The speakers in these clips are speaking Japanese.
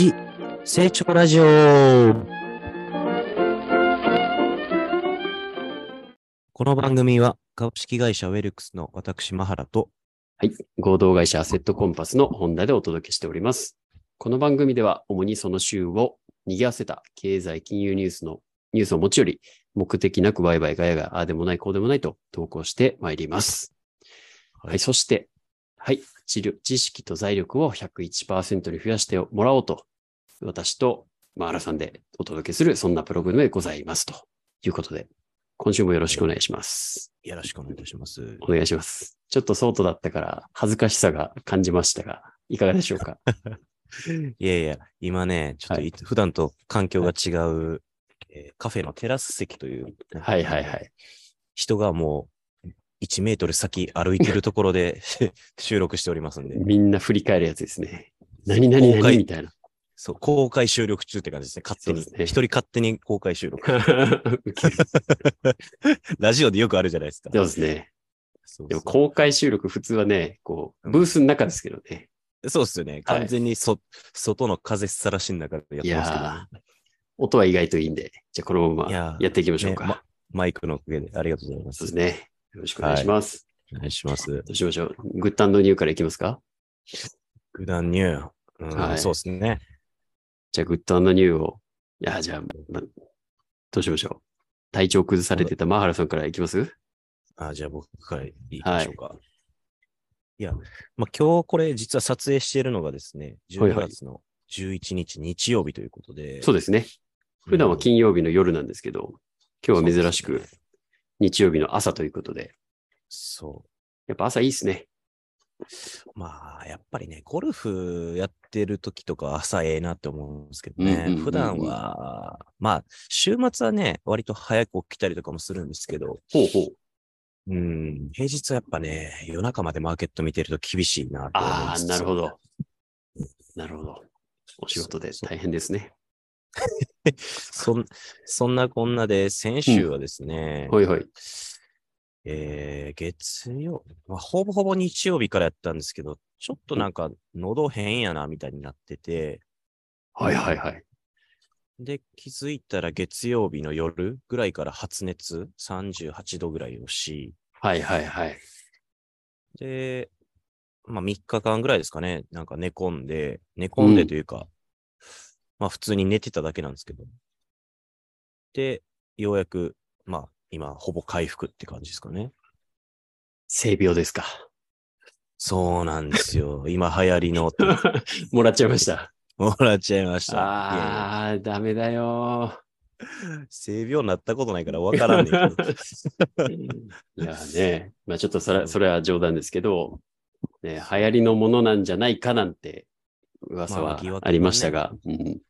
一成長ラジオこの番組は株式会社ウェルクスの私、マハラと、はい。合同会社アセットコンパスの本田でお届けしております。この番組では、主にその週を賑わせた経済金融ニュースのニュースを持ち寄り、目的なくワイワイガヤがああでもないこうでもないと投稿してまいります。はい。そして、はい。知識と財力を101%に増やしてもらおうと、私とマハラさんでお届けする、そんなプログラムでございます。ということで、今週もよろしくお願いします。よろしくお願いいたします。お願いします。ちょっとソートだったから恥ずかしさが感じましたが、いかがでしょうか？いやいや、今ね、ちょっとい、普段と環境が違う、えーカフェのテラス席という、はいはいはい。人がもう1メートル先歩いてるところで 収録しておりますんで、みんな振り返るやつですね。何々何？みたいな。そう、公開収録中って感じですね、勝手に。そうですね一人勝手に公開収録。ラジオでよくあるじゃないですか。そうですね。でも公開収録普通はね、こう、うんブースの中ですけどね。そうっすよね。完全にそ、外の風さらしの中でやっいてますけど、やー、音は意外といいんで、じゃあこのままやっていきましょうか。ねまマイクのおかげでありがとうございます。そうですね。よろしくお願いします。お願いします。どうしましょう。グッドニューからいきますか？グダンニュー。うんはいそうですね。じゃあグッドニューを。いや、じゃあ、ま、どうしましょう。体調崩されてたマハラさんからいきます？あじゃあ僕からいきましょうか。い、や、まあ、今日これ実は撮影しているのがですね、12はいはい月の11日日曜日ということで。そうですね。普段は金曜日の夜なんですけど、今日は珍しく日曜日の朝ということで、そやっぱ朝いいっすね。う。まあ、やっぱりね、ゴルフやってる時とか朝ええなって思うんですけどうんうんうんうん。ね普段は、まあ、週末はね、割と早く起きたりとかもするんですけど、ほうほう。うん、平日はやっぱね、夜中までマーケット見てると厳しいなと思いああ、ます。なるほど。なるほど。お仕事で大変ですね。そんそんなこんなで、先週はですね、ほいほい。えー、月曜、まあ、ほぼほぼ日曜日からやったんですけど、ちょっとなんか喉変やなみたいになってて、はいはいはい。で、気づいたら月曜日の夜ぐらいから発熱38度ぐらいをし、はいはいはい。で、まあ3日間ぐらいですかね、なんか寝込んで、寝込んでというか、まあ普通に寝てただけなんですけど。で、ようやく、まあ今ほぼ回復って感じですかね。性病ですか。そうなんですよ。今流行りの もらっちゃいました。もらっちゃいました。ああ、ダメだよ性病になったことないから分からんねんけど。ー。いやね、まあちょっとそれそれは冗談ですけど、ね、流行りのものなんじゃないかなんて噂はまありましたが、うん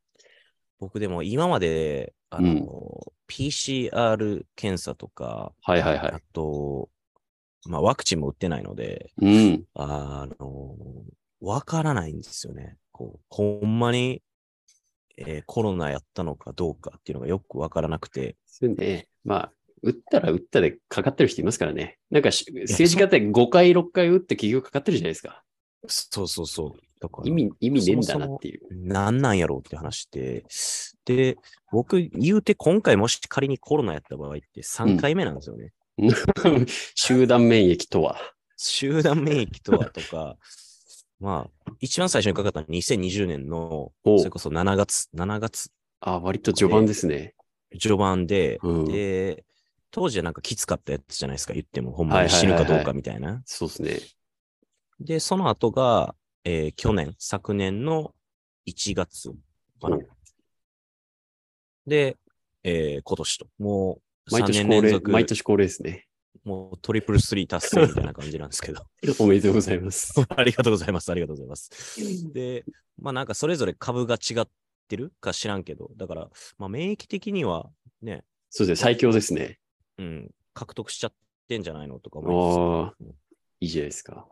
僕でも今まで、あの、PCR 検査とか、はいはいはいあ。と、まあワクチンも打ってないので、うん。あの、わからないんですよね。こう、ほんまに、えーコロナやったのかどうかっていうのがよくわからなくて、そうね。まあ、打ったら打ったでかかってる人いますからね。なんかし政治家って5回、6回打って企業かかってるじゃないですか。そうそうそう。だから意味、意味ねえんだなっていう。なんなんやろうって話で、で、僕言うて今回もし仮にコロナやった場合って3回目なんですよね。集団免疫とは。集団免疫とはとか、まあ、一番最初にかかったのは2020年の、それこそ7月、7月あ、割と序盤ですね。序盤で、うんで、当時はなんかきつかったやつじゃないですか、言っても、ほんまにはいはいはいはい死ぬかどうかみたいな。そうですね。で、その後が、えー去年、昨年の1月かなお。で、えー今年と、もう3毎年恒例、年連続、毎年恒例ですね。もうトリプルスリー達成みたいな感じなんですけど。おめでとうございます。ありがとうございます。ありがとうございます。で、まあなんかそれぞれ株が違ってるか知らんけど、だから、まあ免疫的にはね、そうですね。最強ですね。うん、獲得しちゃってんじゃないのとか思ああ、いいじゃないですか。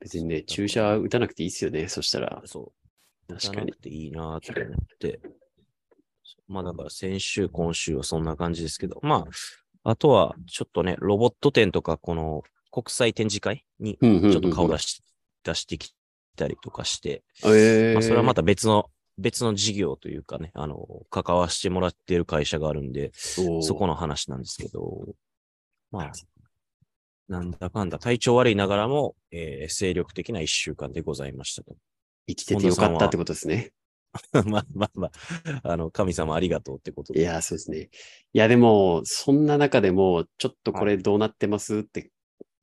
別にね、注射打たなくていいですよね。そしたら。そう。確かに打たなく。ていいなと思って。まあだから先週、今週はそんな感じですけど、まあ、あとはちょっとね、ロボット展とか、この国際展示会にちょっと顔出し、出してきたりとかして、ええまあそれはまた別の別の事業というかね、あの、関わしてもらっている会社があるんで、そこの話なんですけど、まあ、なんだかんだ体調悪いながらも、えー精力的な一週間でございましたと。生きててよかったってことですね。まあまあまあ、あの、神様ありがとうってことで。いや、そうですね。いや、でも、そんな中でも、ちょっとこれどうなってますって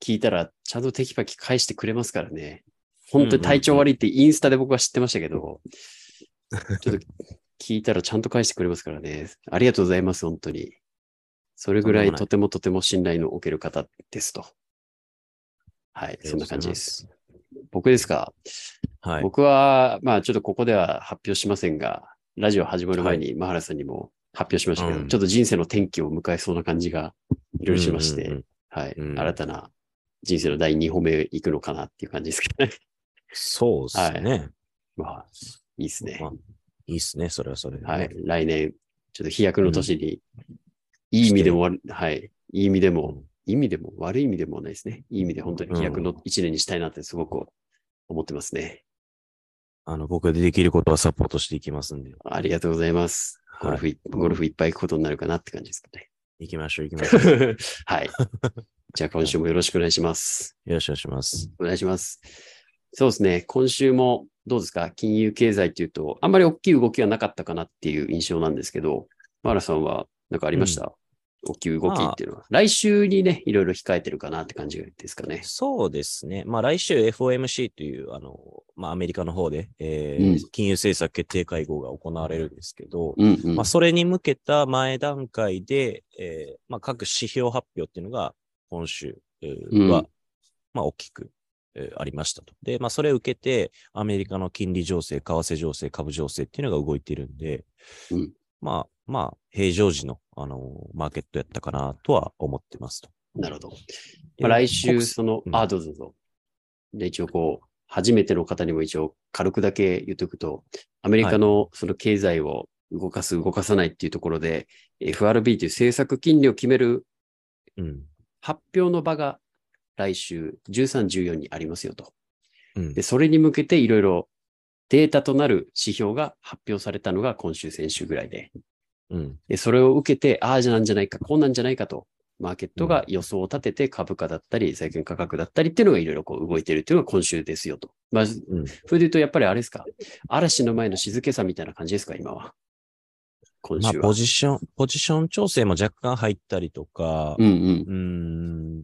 聞いたら、ちゃんとテキパキ返してくれますからね。本当に体調悪いってインスタで僕は知ってましたけど、ちょっと聞いたらちゃんと返してくれますからね。ありがとうございます、本当に。それぐらいとてもとても信頼のおける方ですと。はい、そんな感じで。す僕ですか？はい。僕は、まあちょっとここでは発表しませんが、ラジオ始まる前にマハラさんにも発表しましたけど、うんちょっと人生の転機を迎えそうな感じがいろいろしまして、うんうんうんはい、うん新たな人生の第2歩目行くのかなっていう感じですけどね。そうですね。まあ、いいですねま。あいいっすね、それはそれで、ね。はい。来年、ちょっと飛躍の年に、いい意味でも悪、はい。いい意味でも、意味でも悪い意味でもないですね。いい意味で本当に飛躍の一年にしたいなってすごく思ってますね。あの、僕でできることはサポートしていきますんで。ありがとうございます。ゴルフい、ゴルフいっぱい行くことになるかなって感じですかね。行きましょう、行きましょう。よ はい。じゃあ今週もよろしくお願いします。ろしくお願いします。お願いします。そうですね。今週もどうですか？金融経済っていうと、あんまり大きい動きはなかったかなっていう印象なんですけど、マーラさんは何かありました、大きい動きっていうのは。来週にね、いろいろ控えてるかなって感じですかね。そうですね。まあ来週 FOMC という、あの、まあアメリカの方で、えーうん金融政策決定会合が行われるんですけど、うんうん。まあそれに向けた前段階で、えーまあ各指標発表っていうのが今週、えーうんは、まあ大きく、えーありましたと。で、まあそれを受けて、アメリカの金利情勢、為替情勢、株情勢っていうのが動いてるんで、うんまあ、まあ、平常時の、あのマーケットやったかなとは思ってますと。なるほど。でまあ、来週、国その、うんあ、どうぞどうぞ。で、一応こう、初めての方にも一応軽くだけ言っとくと、アメリカのその経済を動かす、動かさないっていうところで、FRB という政策金利を決めるうん。発表の場が来週13、14にありますよと。うんで、それに向けていろいろデータとなる指標が発表されたのが今週、先週ぐらいで。うん。で、それを受けて、ああじゃなんじゃないか、こうなんじゃないかと、マーケットが予想を立てて株価だったり、債券価格だったりっていうのがいろいろこう動いてるっていうのが今週ですよと。まあ、そうん。れで言うとやっぱりあれですか、嵐の前の静けさみたいな感じですか、今は？今まあ、週は。ポジション、ポジション調整も若干入ったりとか、うんうん。うーん。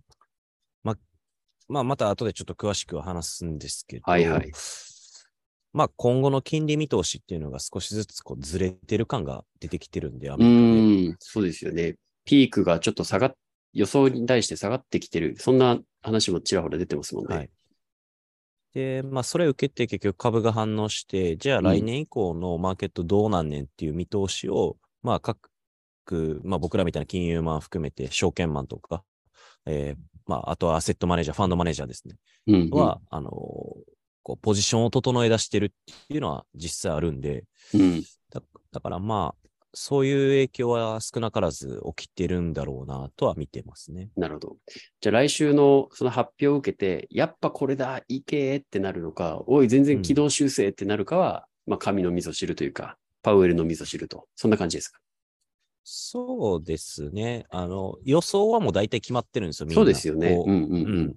まあ、まあ、また後でちょっと詳しくは話すんですけど、はいはい。まあ、今後の金利見通しっていうのが少しずつこうずれてる感が出てきてるんで、アうメリカで。そうですよね。ピークがちょっと下がっ、予想に対して下がってきてる。そんな話もちらほら出てますもんね。はいで、まあ、それを受けて結局株が反応して、じゃあうん来年以降のマーケットどうなんねんっていう見通しを、まあ、各、まあ、僕らみたいな金融マン含めて、証券マンとか、えーまあ、あとはアセットマネージャー、ファンドマネージャーですね。うんうん、は、あのーこう、ポジションを整え出してるっていうのは実際あるんで、うん、だだからまあ、そういう影響は少なからず起きてるんだろうなとは見てますね。なるほど。じゃあ来週のその発表を受けて、やっぱこれだ、いけーってなるのか、おい、全然軌道修正ってなるかは、まあ、神の味噌汁というか、パウエルの味噌汁と、そんな感じですか？そうですね。あの、予想はもう大体決まってるんですよ、みんな。そうですよね。うんうん。うん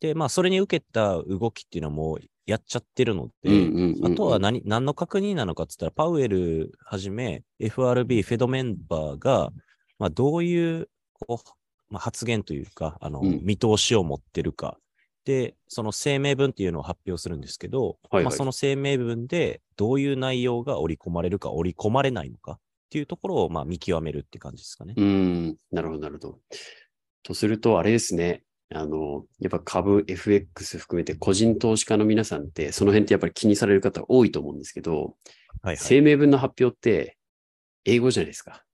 で、まあ、それに受けた動きっていうのはもうやっちゃってるので、うんうんうんうんあとは何、何の確認なのかって言ったら、パウエルはじめ、FRB、フェドメンバーが、まあ、どういう、こう、まあ、発言というか、あの、うん見通しを持ってるか。で、その声明文っていうのを発表するんですけど、はいはいまあ、その声明文でどういう内容が織り込まれるか、織り込まれないのかっていうところを、まあ、見極めるって感じですかね。うん、なるほど、なるほど。とすると、あれですね。あの、やっぱ株、FX 含めて個人投資家の皆さんって、その辺ってやっぱり気にされる方多いと思うんですけど、はい、はい。声明文の発表って英語じゃないですか。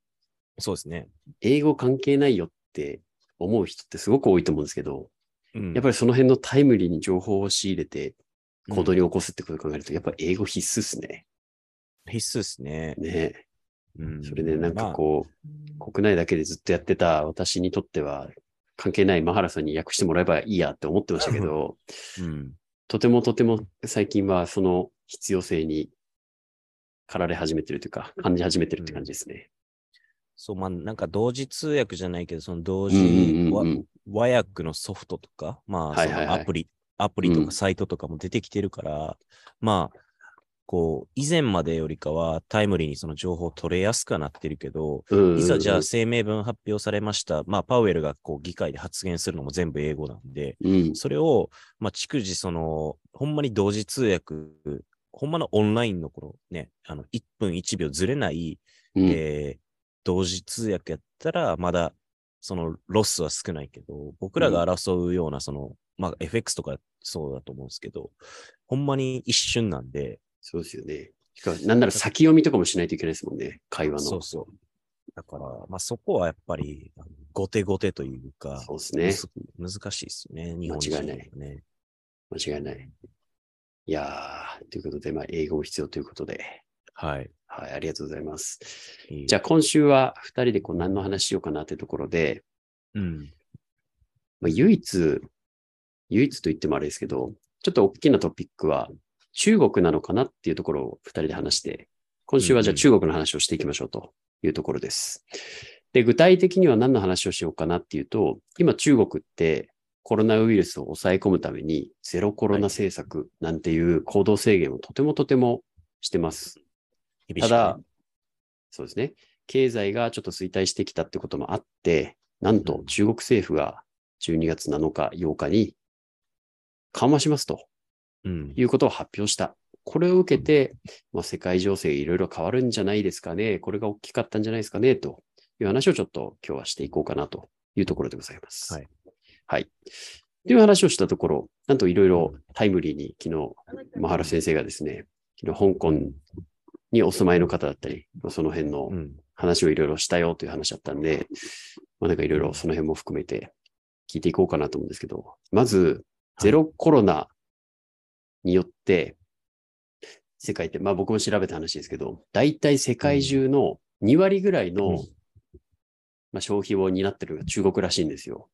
そうですね。英語関係ないよって思う人ってすごく多いと思うんですけど、うんやっぱりその辺のタイムリーに情報を仕入れて行動に起こすってことを考えると、やっぱり英語必須ですね。必須ですね。ねうんそれでなんかまあこう、国内だけでずっとやってた私にとっては、関係ないマハラさんに訳してもらえばいいやって思ってましたけど、うん。とてもとても最近はその必要性に駆られ始めてるというか、感じ始めてるって感じですね。そう、まあ、なんか同時通訳じゃないけど、その同うん時うんわうんうん。和訳のソフトとか、まあ、そはいはいはいのアプリ、アプリとうんかサイトとかも出てきてるから、まあ、こう、以前までよりかはタイムリーにその情報を取れやすくはなってるけど、うんうんうんいざじゃあ声明文発表されました。まあ、パウエルがこう議会で発言するのも全部英語なんで、うん。それを、まあ、逐次その、ほんまに同時通訳、ほんまのオンラインのこのね、あの、1分1秒ずれない、うんえー同時通訳やったら、まだ、そのロスは少ないけど、僕らが争うような、その、まあ、FX とかそうだと思うんですけど、ほんまに一瞬なんで、そうですよね。しかもなんなら先読みとかもしないといけないですもんね、会話の。そうそう。だから、まあ、そこはやっぱり、後手後手というか、そうですね。難しいですよね、日本人はね。間違いない。いやー、ということで、まあ、英語も必要ということで、はい。はい、ありがとうございます。いいじゃあ、今週は二人でこう何の話しようかなというところで、うん。まあ、唯一、唯一と言ってもあれですけど、ちょっと大きなトピックは中国なのかなっていうところを二人で話して、今週はじゃあ中国の話をしていきましょうというところです。で、具体的には何の話をしようかなっていうと、今中国ってコロナウイルスを抑え込むためにゼロコロナ政策なんていう行動制限をとてもとてもしてます。ただ、そうですね。経済がちょっと衰退してきたってこともあって、なんと中国政府が12月7日、8日に緩和しますとうん。いうことを発表した。これを受けて、まあ、世界情勢いろいろ変わるんじゃないですかね。これが大きかったんじゃないですかね。という話をちょっと今日はしていこうかなというところでございます。はい。はい。という話をしたところ、なんといろいろタイムリーに昨日、マハラ先生がですね、昨日香港にお住まいの方だったり、まあその辺のうん。話をいろいろしたよという話だったんで、まあなんかいろいろその辺も含めて聞いていこうかなと思うんですけど、まず、ゼロコロナによって、世界って、まあ僕も調べた話ですけど、大体世界中の2割ぐらいの、うん。まあ、消費を担ってるのが中国らしいんですよ。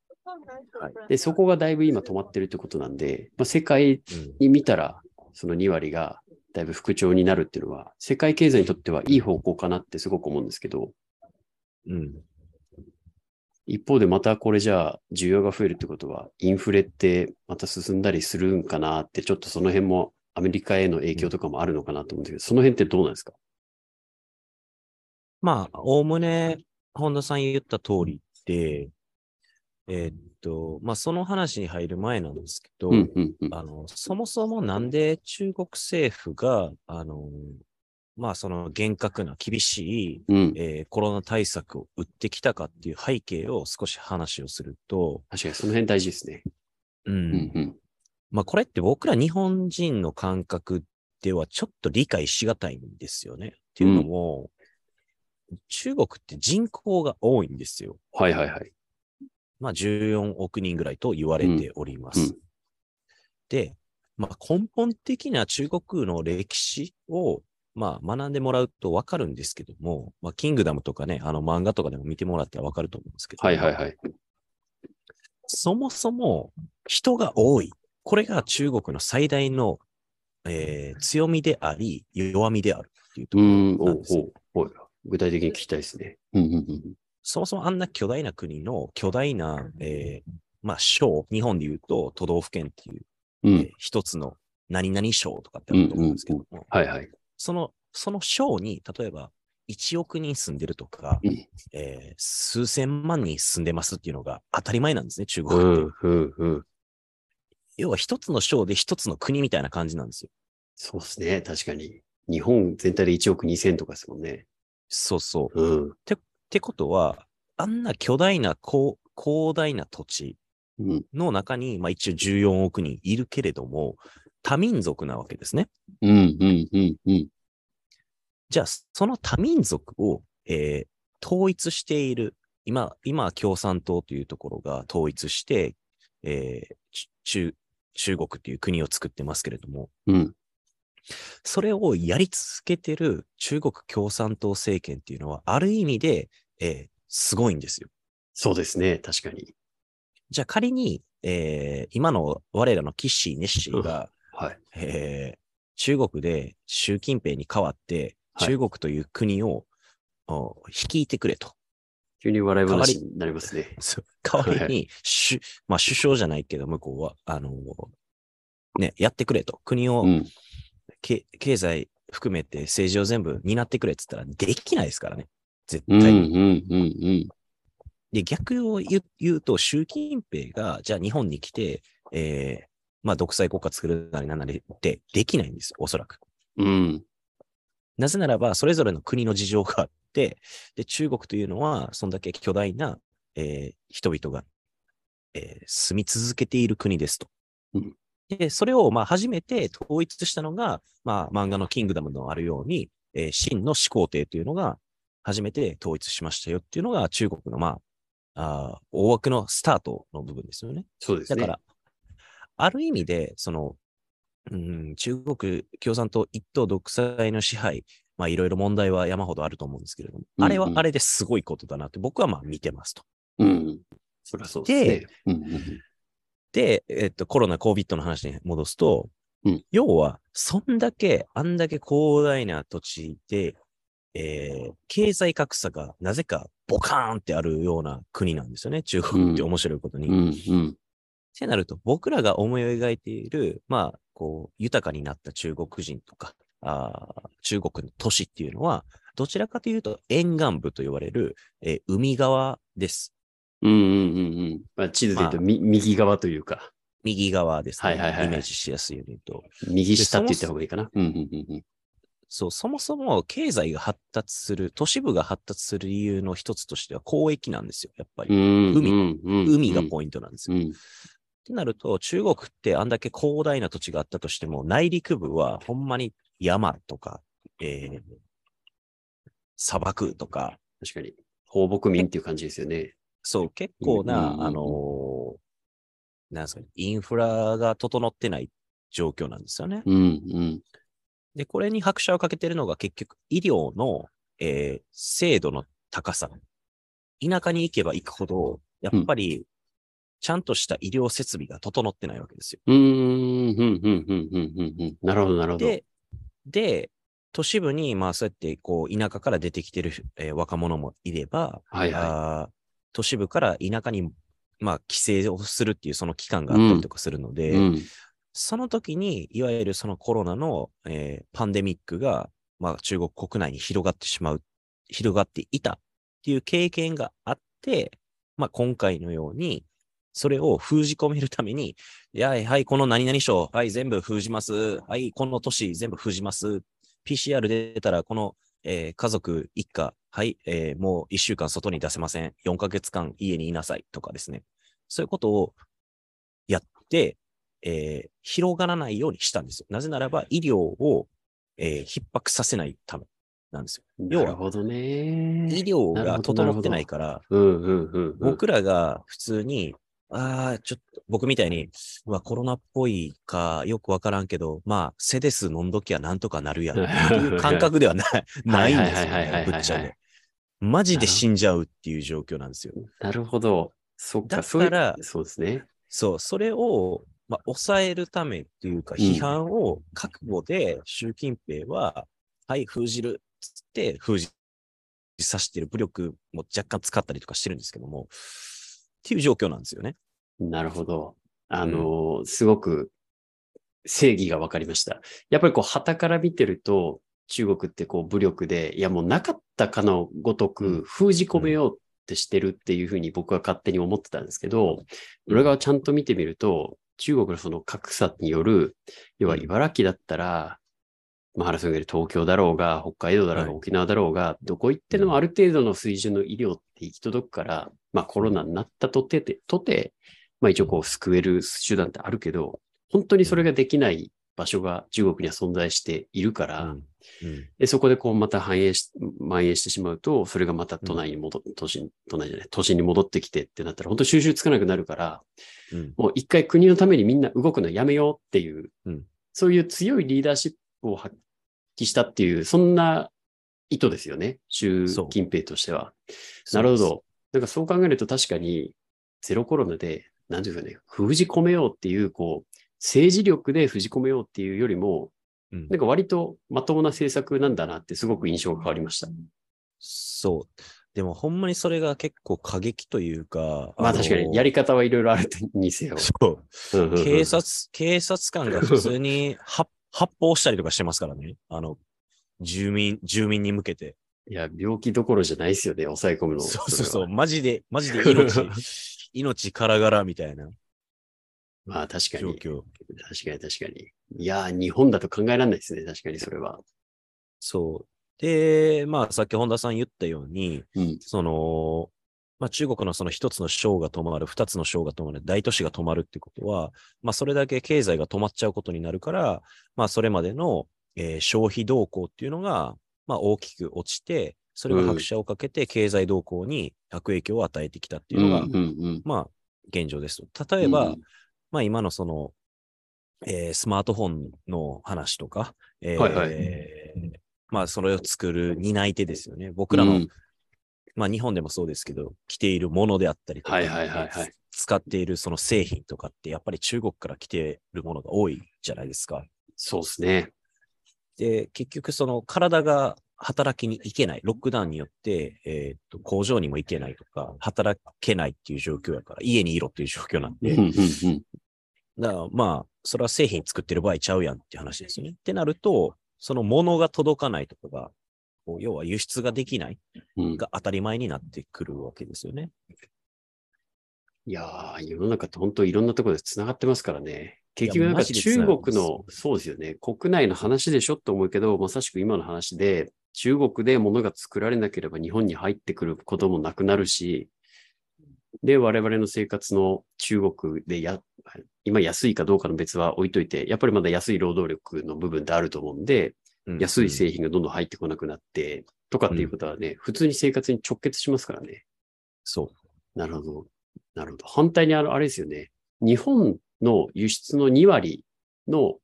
はい。で、そこがだいぶ今止まってるってことなんで、まあ、世界うんに見たら、その2割がだいぶ復調になるっていうのは、世界経済にとってはいい方向かなってすごく思うんですけど、うん。一方でまたこれじゃあ需要が増えるってことは、インフレってまた進んだりするんかなって、ちょっとその辺もアメリカへの影響とかもあるのかなと思うんですけど、その辺ってどうなんですか？まあ、おおむね、本田さん言った通りで、えーっと、まあ、その話に入る前なんですけど、うん、うん、うん。あの、そもそもなんで中国政府が、あの、まあ、その厳格な厳しい、うん。えーコロナ対策を打ってきたかっていう背景を少し話をすると、確かにその辺大事ですね。うん。うん、うん。まあ、これって僕ら日本人の感覚ではちょっと理解しがたいんですよね。っていうのも、中国って人口が多いんですよ。はいはいはい。まあ、14億人ぐらいと言われております。うんうんで、まあ、根本的な中国の歴史を、まあ、学んでもらうとわかるんですけども、まあ、キングダムとかね、あの漫画とかでも見てもらったらわかると思うんですけど、はいはいはい。そもそも人が多い。これが中国の最大の、えー強みであり、弱みであるっていうところなんです具体的に聞きたいですね。うん、うん、うん。そもそもあんな巨大な国の巨大な、えーまあ、省、日本で言うと都道府県っていう、うんえー一つの何々省とかってあると思うんですけども、はいはい。その、その省に、例えば、1億人住んでるとか、うんえー数千万人住んでますっていうのが当たり前なんですね、中う国って。ん、うん、うん。要は一つの省で一つの国みたいな感じなんですよ。そうですね。確かに。日本全体で1億2000とかですもんね。そうそう。うん。ってことは、あんな巨大な広広大な土地うん。の中に、まあ一応14億人いるけれども、多民族なわけですね。うん、うん、うん、うん。じゃあ、その多民族を、えー統一している、今、今、共産党というところが統一して、えーち中、中国っていう国を作ってますけれども、うん。それをやり続けてる中国共産党政権っていうのは、ある意味で、えーすごいんですよ。そうですね。確かに。じゃあ仮に、えー今の我らのキッシー、ネッシーが、はい。えー中国で習近平に代わって、はい中国という国を、お率いてくれと。急に笑い話になりますね。代わりに、首まあ、首相じゃないけど、向こうは、あの、ね、やってくれと。国を、うん。け経済含めて政治を全部担ってくれって言ったら、できないですからね。絶うん、対に。うん、うん、うん。で、逆を言う言うと、習近平が、じゃあ日本に来て、えーまあ、独裁国家作るなりなんなりってできないんですよ、おそらく。うん。なぜならば、それぞれの国の事情があって、で、中国というのは、そんだけ巨大な、えー人々が、えー住み続けている国ですと。うんで、それを、まあ、初めて統一したのが、まあ、漫画のキングダムのあるように、えー秦の始皇帝というのが、初めて統一しましたよっていうのが、中国の、まあ、あー大枠のスタートの部分ですよね。そうですね。だから、ある意味で、その、うん、中国共産党一党独裁の支配、まあいろいろ問題は山ほどあると思うんですけれども、うんうんあれはあれですごいことだなって僕はまあ見てますと。うん。そりゃそうですね。うん、うんで、えっと、コロナ、COVID の話に戻すと、うん要は、そんだけ、あんだけ広大な土地で、えー経済格差がなぜかボカーンってあるような国なんですよね。中国って面白いことに。うん、うん。ってなると、僕らが思い描いている、まあ、こう、豊かになった中国人とか、あー中国の都市っていうのは、どちらかというと沿岸部と言われる、えー海側です。うん、うん、うんうん。まあ、地図で言うと、み右側というか、右側ですね。はいはいはいはいイメージしやすいように言うと。右下って言った方がいいかな？うん、うん、うんうん。そう、そもそも経済が発達する、都市部が発達する理由の一つとしては交易なんですよ、やっぱり。うん海海がポイントなんですよ。うん。ってなると、中国ってあんだけ広大な土地があったとしても、内陸部はほんまに山とか、えー砂漠とか、確かに。放牧民っていう感じですよね。そう、結構な、あのーなんですかね、インフラが整ってない状況なんですよね。うん、うん。で、これに拍車をかけてるのが結局医療の、えー精度の高さ。田舎に行けば行くほど、やっぱり、ちゃんとした医療設備が整ってないわけですよ。うーん、うん、うん、うん、うん、うんうん。なるほど、なるほど。で、で、都市部に、まあそうやって、こう、田舎から出てきてる、えー若者もいれば、はいはあー都市部から田舎に、まあ、帰省をするっていうその期間があったりとかするので、い。うん。その時に、いわゆるそのコロナの、えーパンデミックが、まあ、中国国内に広がってしまう、広がっていたっていう経験があって、まあ、今回のように、それを封じ込めるために、いや、はい、この何々省、はい、全部封じます。はい、この都市全部封じます。PCR 出たら、この、えー家族一家、はい、えーもう一週間外に出せません。4ヶ月間家にいなさいとかですね。そういうことをやって、えー広がらないようにしたんですよ。なぜならば医療を、えー逼迫させないためなんですよ。要はなるほどね。医療が整ってないから。僕らが普通に、ああ、ちょっと、僕みたいに、うわ、コロナっぽいか、よくわからんけど、まあ、セデス飲んどきゃなんとかなるやんっていう 感覚ではない、ないんですよね、ぶっちゃけ。マジで死んじゃうっていう状況なんですよ。なるほど。そっか、だからそうですね。そう、それを、まあ、抑えるためっていうか、うん批判を覚悟で、習近平は、はい、封じるっつって、封じさせてる武力も若干使ったりとかしてるんですけども、っていう状況なんですよね。なるほど。あのーすごく正義が分かりました。やっぱりこう、旗から見てると、中国ってこう、武力で、いやもうなかったかのごとうんく封じ込めようってしてるっていうふうに僕は勝手に思ってたんですけど、裏側ちゃんと見てみると、中国のその格差による、要は茨城だったら、まあ、原さんが東京だろうが、北海道だろうが、はい。沖縄だろうが、どこ行ってでもある程度の水準の医療って行き届くから、まあコロナになったとて、とて、まあ一応こう救える手段ってあるけど、本当にそれができない場所が中国には存在しているから、うん。うん。でそこでこうまた反映し、蔓延してしまうと、それがまた都内に戻っ、都心、都内じゃない、都心に戻ってきてってなったら、本当収集つかなくなるから、うん。もう一回国のためにみんな動くのやめようっていう、うん。そういう強いリーダーシップを発揮したっていう、そんな意図ですよね。習近平としては。なるほど。なんかそう考えると確かに、ゼロコロナで、なんていうかね、封じ込めようっていう、こう、政治力で封じ込めようっていうよりも、うんうんなんか割とまともな政策なんだなってすごく印象が変わりました。そう。でもほんまにそれが結構過激というか。のまあ確かに、やり方はいろいろあるにせよ。そう。警察、警察官が普通に発発砲したりとかしてますからね。あの、住民、住民に向けて。いや、病気どころじゃないですよね、抑え込むの。そうそうそう。マジで、マジで命、命からがらみたいなまあ確かに。状況。確かに確かに。いやー、日本だと考えられないですね、確かにそれは。そう。で、まあ、さっき本田さん言ったように、うん。その、まあ、中国のその一つの省が止まる、二つの省が止まる、大都市が止まるってことは、まあ、それだけ経済が止まっちゃうことになるから、まあ、それまでの、えー消費動向っていうのが、まあ、大きく落ちて、それが拍車をかけて経済動向に悪影響を与えてきたっていうのが、うんうんまあ、現状ですと。例えば、うん。まあ、今のその、えースマートフォンの話とか、えーはいはい。まあ、それを作る担い手ですよね。僕らの、うんまあ、日本でもそうですけど、着ているものであったりとか、はいはいはいはい。使っているその製品とかって、やっぱり中国から来ているものが多いじゃないですか。そうですね。で、結局その体が働きに行けない、ロックダウンによって、えーっと、工場にも行けないとか、働けないっていう状況やから、家にいろっていう状況なんで。だからまあ、それは製品作ってる場合ちゃうやんって話ですよね。ってなると、その物が届かないとかが、こう要は輸出ができないうんが当たり前になってくるわけですよね。いやー、世の中って本当いろんなところで繋がってますからね。結局なんか中国の、そうですよね。国内の話でしょって思うけど、まさしく今の話で、中国で物が作られなければ日本に入ってくることもなくなるし、で、我々の生活の中国でや、今安いかどうかの別は置いといて、やっぱりまだ安い労働力の部分ってあると思うんで、うん安い製品がどんどん入ってこなくなって、とかっていうことはね、普通に生活に直結しますからね。そう。なるほど。なるほど。反対にあの、あれですよね。日本の輸出の2割の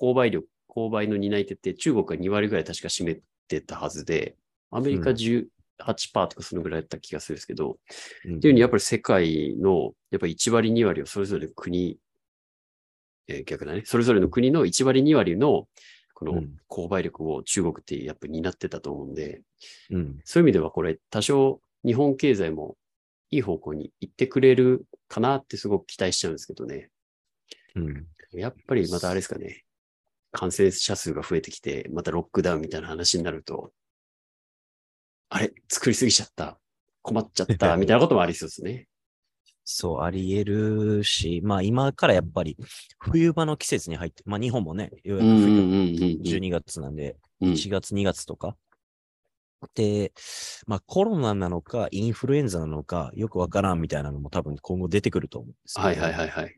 購買力、購買の担い手って中国が2割ぐらい確か占めてたはずで、アメリカうん18%とかそのぐらいだった気がするんですけど、うんっていうふうにやっぱり世界のやっぱり1割2割をそれぞれの国、えー逆だね。それぞれの国の1割2割のこのうん購買力を中国ってやっぱり担ってたと思うんで、うん。そういう意味ではこれ多少日本経済もいい方向に行ってくれるかなってすごく期待しちゃうんですけどね。うん。やっぱりまたあれですかね。感染者数が増えてきて、またロックダウンみたいな話になると、あれ？作りすぎちゃった。困っちゃった。みたいなこともありそうですね。そう、あり得るし、まあ今からやっぱり冬場の季節に入って、まあ日本もね、ようやく冬、12月なんで、うん1月、2月とか。で、まあコロナなのか、インフルエンザなのか、よくわからんみたいなのも多分今後出てくると思うんですけどはいはいはいはい。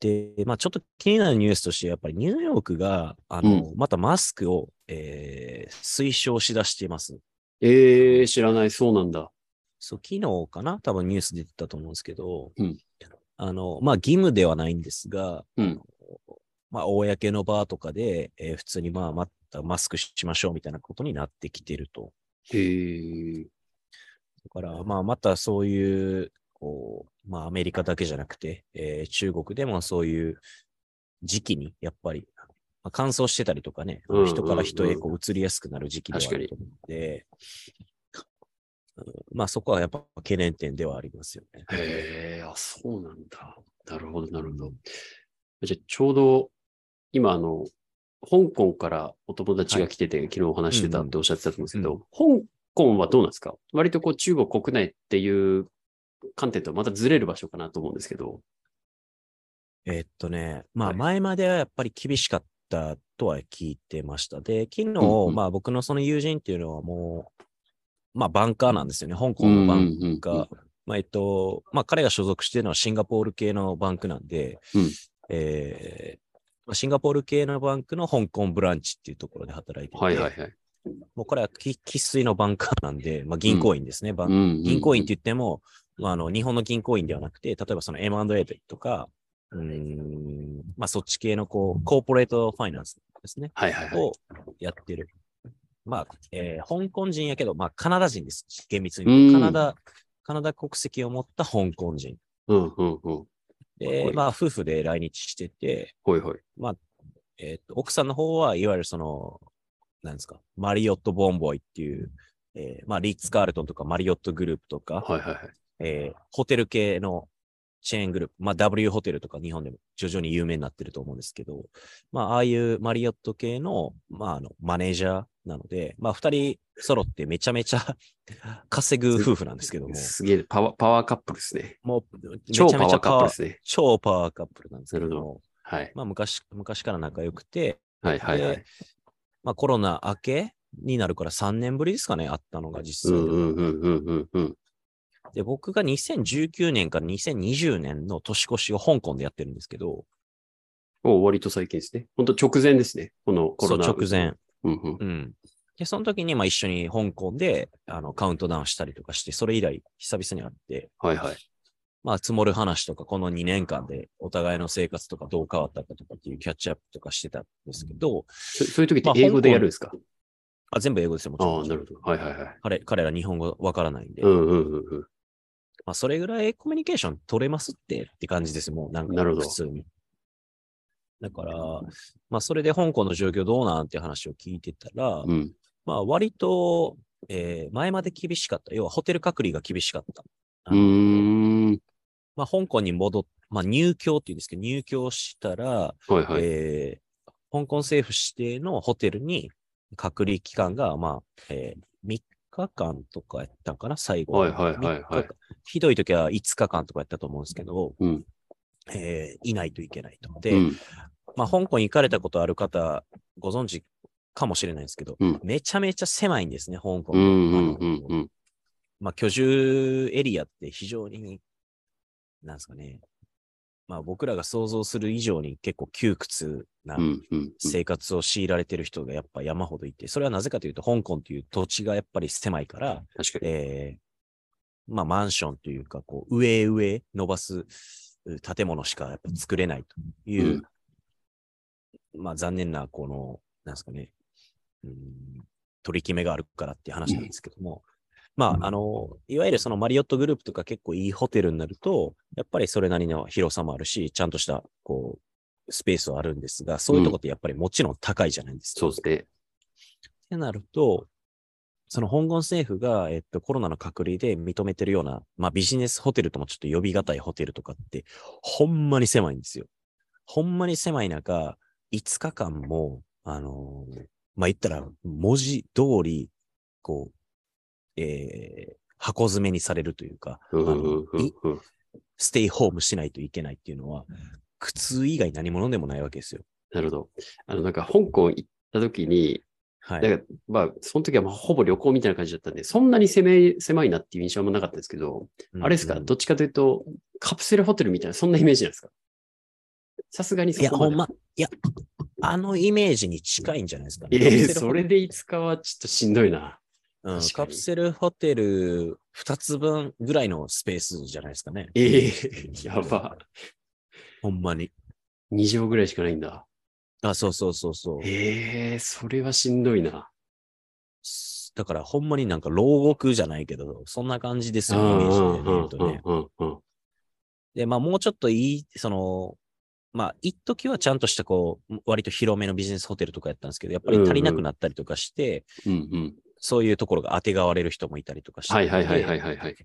で、まあちょっと気になるニュースとして、やっぱりニューヨークが、あの、またマスクを、えー推奨しだしています。えー、知らない。そうなんだ。そう、昨日かな？多分ニュース出てたと思うんですけど、うんあの、まあ義務ではないんですが、うんまあ公の場とかで、えー普通にまあまたマスクしましょうみたいなことになってきてると。へー。だから、まあまたそういう、こう、まあアメリカだけじゃなくて、えー中国でもそういう時期に、やっぱり、まあ、乾燥してたりとかね、うんうんうん人から人へこう移りやすくなる時期ではあると思うので、うんまあそこはやっぱ懸念点ではありますよね。へえ、あ、そうなんだ。なるほど、なるほど。じゃあ、ちょうど、今、あの、香港からお友達が来てて、昨日お話ししてたっておっしゃってたと思うんですけど、香港はどうなんですか？割とこう、中国国内っていう観点とはまたずれる場所かなと思うんですけど。えーっとね、まはいあ前まではやっぱり厳しかったとは聞いてました。で、昨日、うんうんまあ僕のその友人っていうのはもう、まあバンカーなんですよね。香港のバンうんうんうんカー。まあえっと、まあ彼が所属しているのはシンガポール系のバンクなんで、うんえーまあシンガポール系のバンクの香港ブランチっていうところで働いてて、はいはいはい。もうこれはき生粋のバンカーなんで、まあ銀行員ですね。バンうん銀行員って言っても、まあ、あの、日本の銀行員ではなくて、例えばその M&A とか、うーん、まあ、そっち系のこう、コーポレートファイナンスですね、はいはいはい。をやってる。まあ、えー香港人やけど、まあ、カナダ人です。厳密にカナダ、カナダ国籍を持った香港人。うんうんうん。で、はいまあ、夫婦で来日してて、ほいほい。まあ、えっと、奥さんの方はいわゆるその、なんですか、マリオット・ボンボイっていう、えーまあ、リッツ・カールトンとかマリオットグループとか、はいはいはい。えーホテル系のチェーングループ、まあ W ホテルとか日本でも徐々に有名になってると思うんですけど、まあああいうマリオット系の、まああの、マネージャーなので、まあ二人揃ってめちゃめちゃ 稼ぐ夫婦なんですけども、すげえ、パワー、パワーカップルですね。もうめ超ちゃめちゃパワーカップルですね。超パワーカップルなんですけども、はい。まあ昔、昔から仲良くて、はいはいはいで。まあコロナ明けになるから3年ぶりですかね、あったのが実際。で、僕が2019年から2020年の年越しを香港でやってるんですけど、お割と最近ですね。本当直前ですね。このコそうロナ。直前。うんうん。うん。で、その時にまあ一緒に香港であのカウントダウンしたりとかして、それ以来久々に会って、はいはい。まあ積もる話とか、この2年間でお互いの生活とかどう変わったかとかっていうキャッチアップとかしてたんですけど、そそういう時っまあて英語でやるんですか、あ全部英語ですよ、もちろん。ああ、なるほど。はいはいはい。彼彼ら日本語わからないんで、うんうんうんうん。まあそれぐらいコミュニケーション取れますってって感じですもうなんか普通に。だから、まあそれで香港の状況どうなんて話を聞いてたら、うん。まあ割と、えー前まで厳しかった。要はホテル隔離が厳しかった。あうん。まあ香港に戻っ、まあ入居っていうんですけど、入居したら、はいはい。えー香港政府指定のホテルに隔離期間が、まあ、えー3日間とかやったんかな、最後。はいはいはいはい3日間ひどい時は5日間とかやったと思うんですけど、うんえーいないといけないと。で、うん。まあ、香港行かれたことある方、ご存知かもしれないですけど、うんめちゃめちゃ狭いんですね、香港の。うんうんあのうんうん。まあ、居住エリアって非常に、なんですかね。まあ、僕らが想像する以上に結構窮屈なうんうん。生活を強いられてる人がやっぱ山ほどいて、それはなぜかというと、香港という土地がやっぱり狭いから、確かに。えーまあ、マンションというか、こう、上へ上へ伸ばすう建物しかやっぱ作れないという、まあ、残念な、この、なんですかね、うん、取り決めがあるからっていう話なんですけども、まあ、あの、いわゆるそのマリオットグループとか結構いいホテルになると、やっぱりそれなりの広さもあるし、ちゃんとした、こう、スペースはあるんですが、そういうとこってやっぱりもちろん高いじゃないですか。そうですね。ってなると、その香港政府が、えっと、コロナの隔離で認めてるような、まあビジネスホテルともちょっと呼び難いホテルとかって、ほんまに狭いんですよ。ほんまに狭い中、5日間も、あのーまあ言ったら、文字通り、こう、えー箱詰めにされるというか。ステイホームしないといけないっていうのは、苦痛以外何者でもないわけですよ。なるほど。あの、なんか香港行った時に、はい。だからまあ、その時はまあほぼ旅行みたいな感じだったんで、そんなに狭い狭いなっていう印象もなかったんですけど、あれですか、うんどっちかというと、カプセルホテルみたいな、そんなイメージなんですか？さすがにそいや、こまで。ほんま、いや、あのイメージに近いんじゃないですかね。ええカプセルホそれで5日はちょっとしんどいな。うんカプセルホテル2つ分ぐらいのスペースじゃないですかね。ええやば。ほんまに。2畳ぐらいしかないんだ。あ、そうそうそうそう。ええそれはしんどいな。だからほんまになんか牢獄じゃないけど、そんな感じですよ、イメージで見るとね。うんうんうんで、まあもうちょっといい、その、まあ一時はちゃんとしたこう、割と広めのビジネスホテルとかやったんですけど、やっぱり足りなくなったりとかして、うんうん。そういうところが当てがわれる人もいたりとかして。はいはいはいはいはいはい。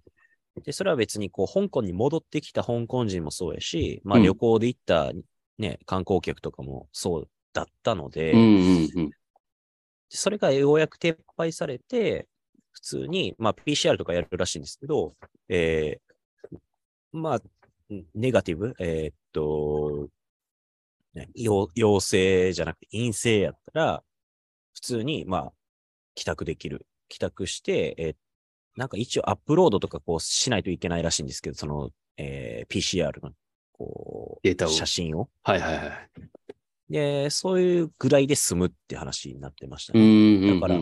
で、それは別にこう、香港に戻ってきた香港人もそうやし、まあうん旅行で行ったね、観光客とかもそうだったので、うんうんうん。それがようやく撤廃されて、普通に、まあ PCR とかやるらしいんですけど、えー、まあ、ネガティブ、えーっと、陽性じゃなくて陰性やったら、普通に、まあ、帰宅できる。帰宅して、えーなんか一応アップロードとかこうしないといけないらしいんですけど、その、えー PCR の、こう、データを写真を。はいはいはい。で、そういうぐらいで済むって話になってましたね。だから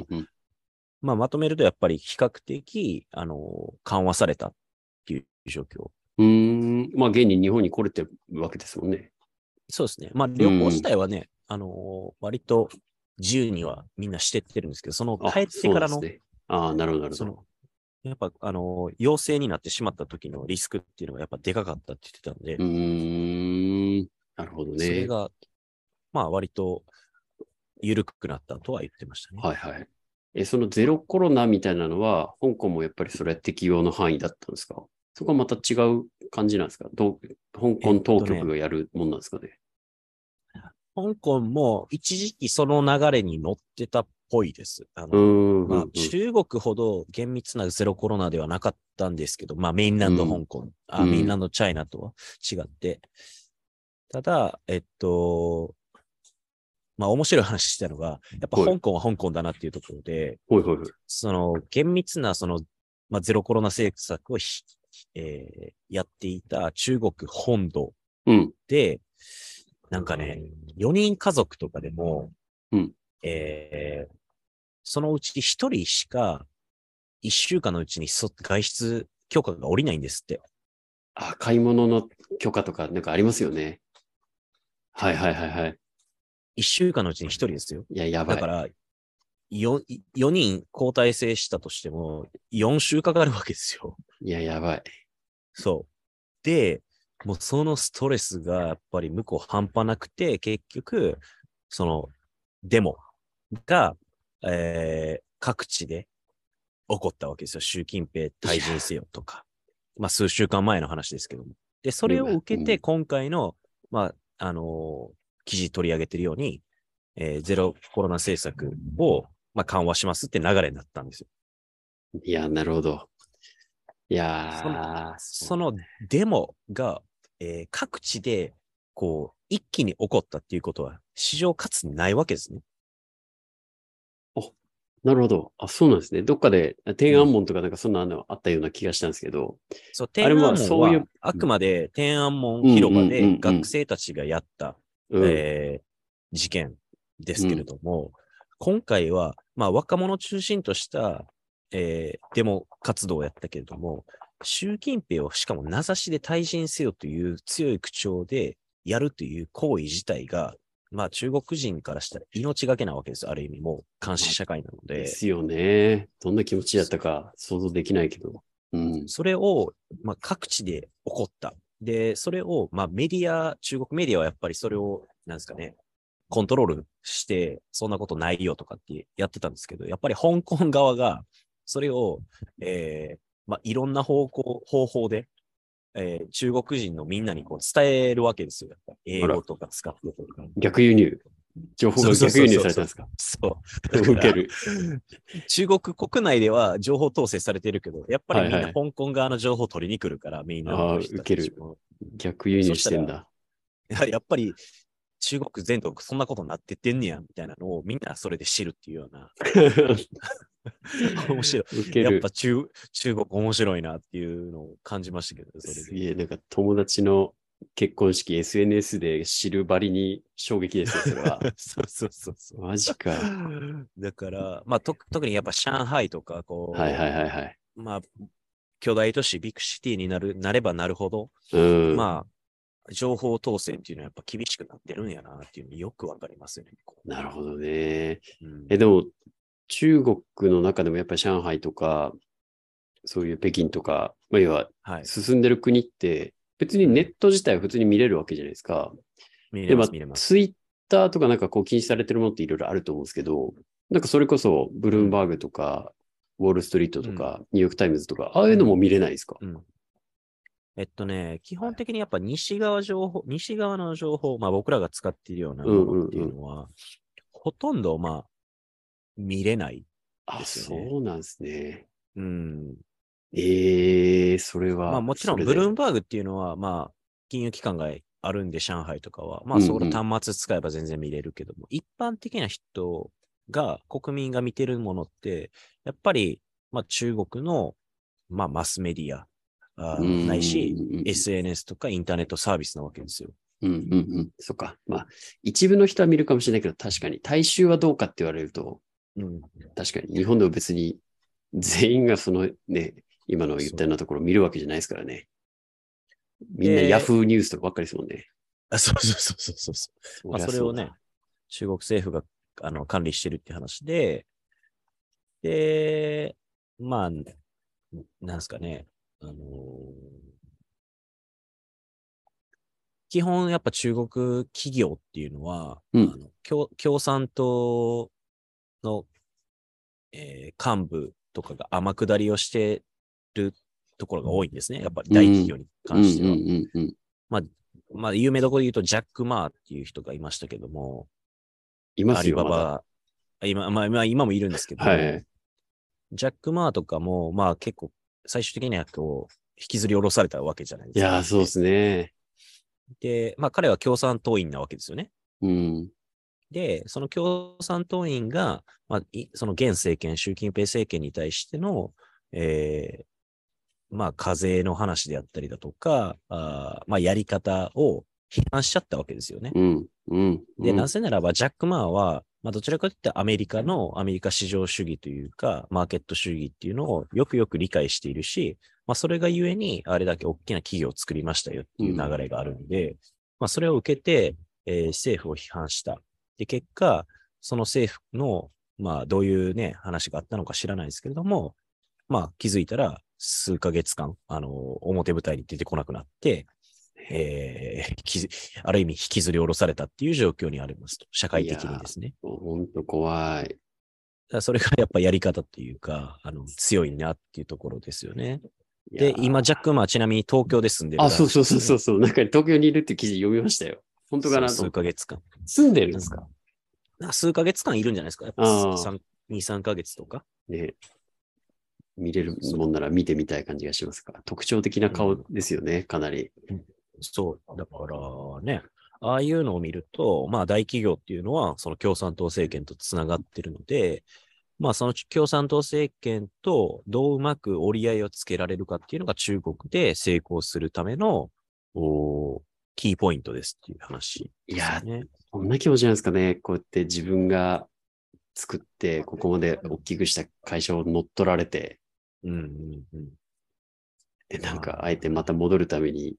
まあ、まとめるとやっぱり比較的、あの、緩和されたっていう状況。うーん。まあ、現に日本に来れてるわけですもんね。そうですね。まあ、旅行自体はね、あの、割と自由にはみんなしてってるんですけど、そのあ帰ってからの、ああ、なるほどなるほど。やっぱ、あの、陽性になってしまった時のリスクっていうのがやっぱでかかったって言ってたんで、うーん。なるほどね。それが、まあ割と緩くなったとは言ってましたね。はいはい。え、そのゼロコロナみたいなのは、香港もやっぱりそれは適用の範囲だったんですか？そこはまた違う感じなんですか？どう香港当局がやるもんなんですかね、香港も一時期その流れに乗ってたっぽいです。あうの。ま中国ほど厳密なゼロコロナではなかったんですけど、まあ、メインランドうん香港、あうんメインランドチャイナとは違って、ただ、えっと、まあ、面白い話したのが、やっぱはい香港は香港だなっていうところで、ほい。その厳密なその、まあ、ゼロコロナ政策をひ、えーやっていた中国本土うん。で、なんかね、4人家族とかでも、うんえーそのうち1人しか、1週間のうちにそ外出許可が下りないんですって。あ、買い物の許可とかなんかありますよね。はいはいはいはい。1週間のうちに1人ですよ。いや、やばい。だから、4, 4人交代制したとしても、4週かかるわけですよ。いや、やばい。そう。で、もうそのストレスがやっぱり向こう半端なくて、結局、その、デモが、えー各地で起こったわけですよ。習近平退陣せよとか。まあ数週間前の話ですけども。で、それを受けうんて今回の、まあ、あのー記事取り上げてるように、えーゼロコロナ政策を、まあ、緩和しますって流れになったんですよ。いや、なるほど。いやー、そのデモが、えー各地で、こう、一気に起こったっていうことは、史上かつないわけですね。なるほど。あ、そうなんですね。どっかで天安門とかなんかそんなのあったような気がしたんですけど。そう、天安門はそういうあくまで天安門広場でうんうんうんうん学生たちがやった、うん。えー事件ですけれども、今回は、まあ、若者を中心とした、えーデモ活動をやったけれども、習近平をしかも名指しで退陣せよという強い口調でやるという行為自体が、まあ中国人からしたら命がけなわけです。ある意味もう監視社会なので。ですよね。どんな気持ちだったか想像できないけど。うん。それを、まあ、各地で起こった。で、それを、まあ、メディア、中国メディアはやっぱりそれを、なんですかね、コントロールして、そんなことないよとかってやってたんですけど、やっぱり香港側が、それを、えーまあ、いろんな方向、方法で、えー中国人のみんなにこう伝えるわけですよ。英語とか使ってとか。逆輸入。情報が逆輸入されたんですか？そう。受ける。中国国内では情報統制されてるけど、やっぱりみんはいはない香港側の情報を取りに来るから、みんなあーの人たち受けるも逆輸入してんだ。やっぱり中国全土そんなことになってってんねや、みたいなのをみんなそれで知るっていうような、面白い。やっぱ。中中国面白いなっていうのを感じましたけど、それで。すげえ、なんか友達の結婚式 SNS で知るばりに衝撃ですよ、それは。そうそうそうそう。マジか。だから、まあ、と特にやっぱ上海とか、こう、はいはいはいはい。まあ、巨大都市、ビッグシティになる、なればなるほど、うん。まあ、情報統制っていうのはやっぱ厳しくなってるんやなっていうのよくわかりますよね。なるほどね。うんえ、でも、中国の中でもやっぱり上海とか、そういう北京とか、まあ、要ははい。進んでる国って、別にネット自体は普通に見れるわけじゃないですか。見れます、見れ、ます。ツイッターとかなんかこう禁止されてるものっていろいろあると思うんですけど、なんかそれこそ、ブルームバーグとか、ウォールストリートとか、ニューヨークタイムズとか、ああいうのも見れないですか、うん。えっとね、基本的にやっぱ西側情報、西側の情報、まあ僕らが使っているようなものっていうのは、ほとんどまあ、見れない。あ、ですよねそうなんですね。うん。ええそれは。まあもちろん、ブルームバーグっていうのは、まあ、金融機関があるんで、上海とかは、まあうんうんそこの端末使えば全然見れるけども、一般的な人が、国民が見てるものって、やっぱり、まあ中国の、まあマスメディア、あーうんないし、うんうん SNS とかインターネットサービスなわけですよ。うんうんうん。そっか。まあ、一部の人は見るかもしれないけど、確かに、大衆はどうかって言われると、うん。確かに、日本でも別に、全員がそのね、今の言ったようなところを見るわけじゃないですからね。みんなでヤフーニュースとかばっかりですもんね。あそうそうそうそうそうそう。まあ、それをね、中国政府があの管理してるって話で、で、まあ、なんですかね、あのー基基本やっぱ中国企業っていうのは、うんあの共共産党の、えー幹部とかが天下りをしてるところが多いんですね。やっぱり大企業に関しては。うんうんうんうん。まあ、有名どころで言うと、ジャック・マーっていう人がいましたけども、アリいますよ、まだ。ババ、今、まあ、まあ、今もいるんですけど、はい。ジャック・マーとかも、まあ結構、最終的にはこう、引きずり下ろされたわけじゃないですか。いやー、そうですね。で、まあ彼は共産党員なわけですよね。うん。で、その共産党員が、まあ、いその現政権、習近平政権に対しての、えーまあ、課税の話であったりだとか、あーまあ、やり方を批判しちゃったわけですよね。うん。うん。で、うんなぜならば、ジャック・マーは、まあ、どちらかといってアメリカの、アメリカ市場主義というか、マーケット主義っていうのをよくよく理解しているし、まあ、それがゆえに、あれだけ大きな企業を作りましたよっていう流れがあるんで、まあ、それを受けて、えー政府を批判した。で、結果、その政府の、まあ、どういうね、話があったのか知らないですけれども、まあ、気づいたら、数ヶ月間、あの、表舞台に出てこなくなって、えーきある意味引きずり下ろされたっていう状況にありますと。社会的にですね。ほんと怖い。それがやっぱやり方っていうか、あの、強いなっていうところですよね。で、今、ジャック・マーちなみに東京で住んでるらあ、そうそうそうそう。なんか東京にいるって記事読みましたよ。本当かなと数。ヶ月間。住んでるんですか？数ヶ月間いるんじゃないですか？やっぱあー3 2、3ヶ月とか。ね。見れるもんなら見てみたい感じがしますが、特徴的な顔ですよね、かなり。そう。だからね、ああいうのを見ると、まあ大企業っていうのは、その共産党政権とつながってるので、まあその共産党政権とどううまく折り合いをつけられるかっていうのが中国で成功するための、おキーポイントですっていう話ですよね。こんな気持ちなんですかね。こうやって自分が作って、ここまで大きくした会社を乗っ取られて、うんうんうん。で、なんか、あえてまた戻るために、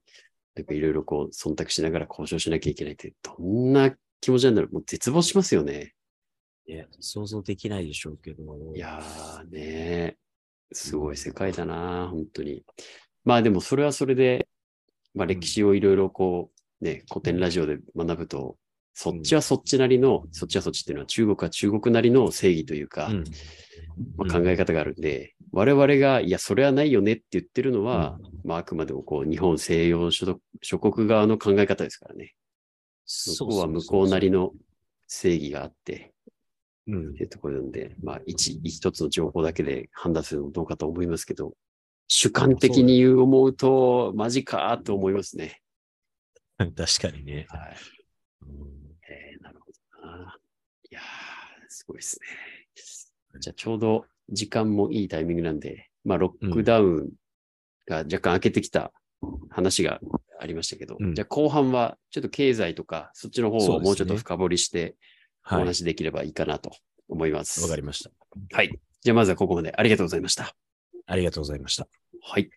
なんかいろいろこう、忖度しながら交渉しなきゃいけないって、どんな気持ちなんだろう。もう絶望しますよね。いや想像できないでしょうけど。いやーねすごい世界だな、本当に。まあでもそれはそれで、まあ歴史をいろいろこう、ね、古典ラジオで学ぶと、そっちはそっちなりの、そっちはそっちっていうのは中国は中国なりの正義というか、うん。まあ、考え方があるんで、我々が、いや、それはないよねって言ってるのは、まああくまでもこう、日本西洋諸国諸国側の考え方ですからね。向こうは向こうなりの正義があって、うん。っていうところなんで、まあ、一、一つの情報だけで判断するのもどうかと思いますけど、主観的に思うと、マジかと思いますね。確かにね。はい。うんえーなるほどな。いやー、すごいですね。じゃあ、ちょうど時間もいいタイミングなんで、まあ、ロックダウンが若干開けてきた話がありましたけど、うんじゃあ後半はちょっと経済とか、そっちの方をもうちょっと深掘りしておはい。話できればいいかなと思います。わかりました。はい。じゃあ、まずはここまでありがとうございました。ありがとうございました。はい。